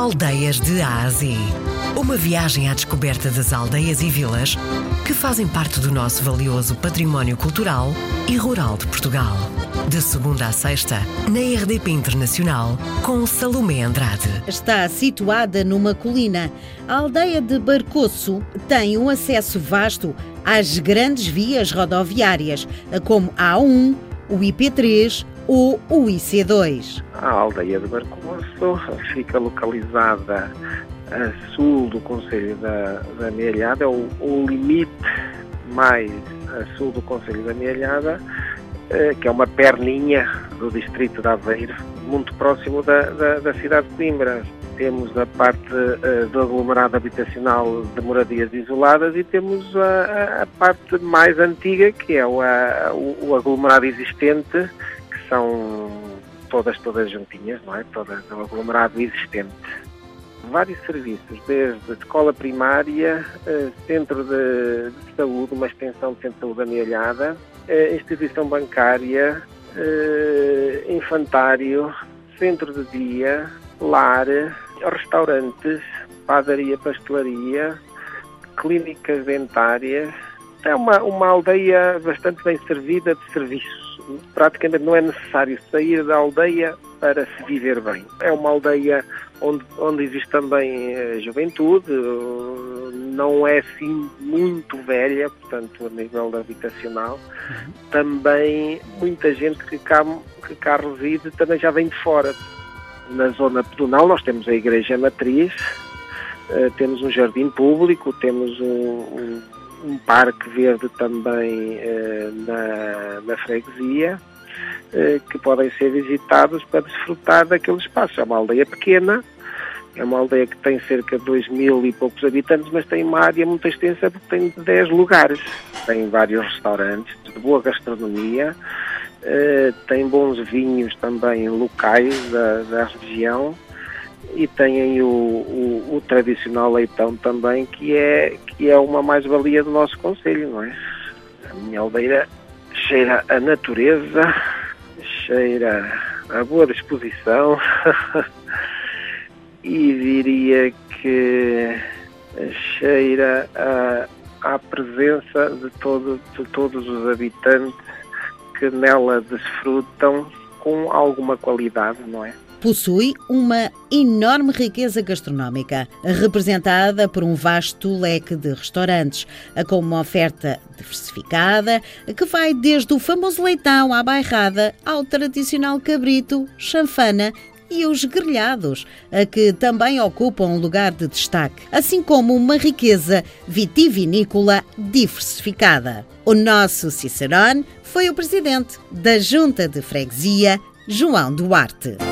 Aldeias de Ásia. Uma viagem à descoberta das aldeias e vilas que fazem parte do nosso valioso património cultural e rural de Portugal. De segunda a sexta, na RDP Internacional, com Salomé Andrade. Está situada numa colina. A aldeia de Barcoço tem um acesso vasto às grandes vias rodoviárias, como a A1, o IP3 ou o IC2. A aldeia de Barcoço fica localizada a sul do Conselho da, da Amealhada, é o, o limite mais a sul do Conselho da Amealhada, eh, que é uma perninha do distrito de Aveiro, muito próximo da, da, da cidade de Coimbra. Temos a parte uh, do aglomerado habitacional de moradias isoladas e temos a, a parte mais antiga, que é o, a, o, o aglomerado existente, são todas, todas juntinhas, não é? Todas, o aglomerado existente vários serviços, desde escola primária, eh, centro de, de saúde, uma extensão de centro de saúde amealhada, eh, instituição bancária, eh, infantário, centro de dia, lar, restaurantes, padaria, pastelaria, clínicas dentárias. É uma, uma aldeia bastante bem servida de serviços. Praticamente não é necessário sair da aldeia para se viver bem. É uma aldeia onde, onde existe também eh, juventude, não é assim muito velha, portanto, a nível habitacional. Também muita gente que cá, que cá reside também já vem de fora. Na zona pedonal nós temos a Igreja Matriz, uh, temos um jardim público, temos um, um, um parque verde também uh, na, na freguesia eh, que podem ser visitados para desfrutar daquele espaço. É uma aldeia pequena, é uma aldeia que tem cerca de 2 mil e poucos habitantes, mas tem uma área muito extensa porque tem 10 lugares. Tem vários restaurantes de boa gastronomia, eh, tem bons vinhos também locais da, da região e têm o, o, tradicional leitão também, que é, que é uma mais-valia do nosso Conselho, não é? A minha aldeia cheira a natureza, cheira a boa disposição e diria que cheira a, à presença de, todo, de todos os habitantes que nela desfrutam com alguma qualidade, não é? Possui uma enorme riqueza gastronómica, representada por um vasto leque de restaurantes, com uma oferta diversificada que vai desde o famoso leitão à bairrada ao tradicional cabrito, chanfana e os grelhados, a que também ocupam um lugar de destaque, assim como uma riqueza vitivinícola diversificada. O nosso Cicerone foi o presidente da Junta de Freguesia, João Duarte.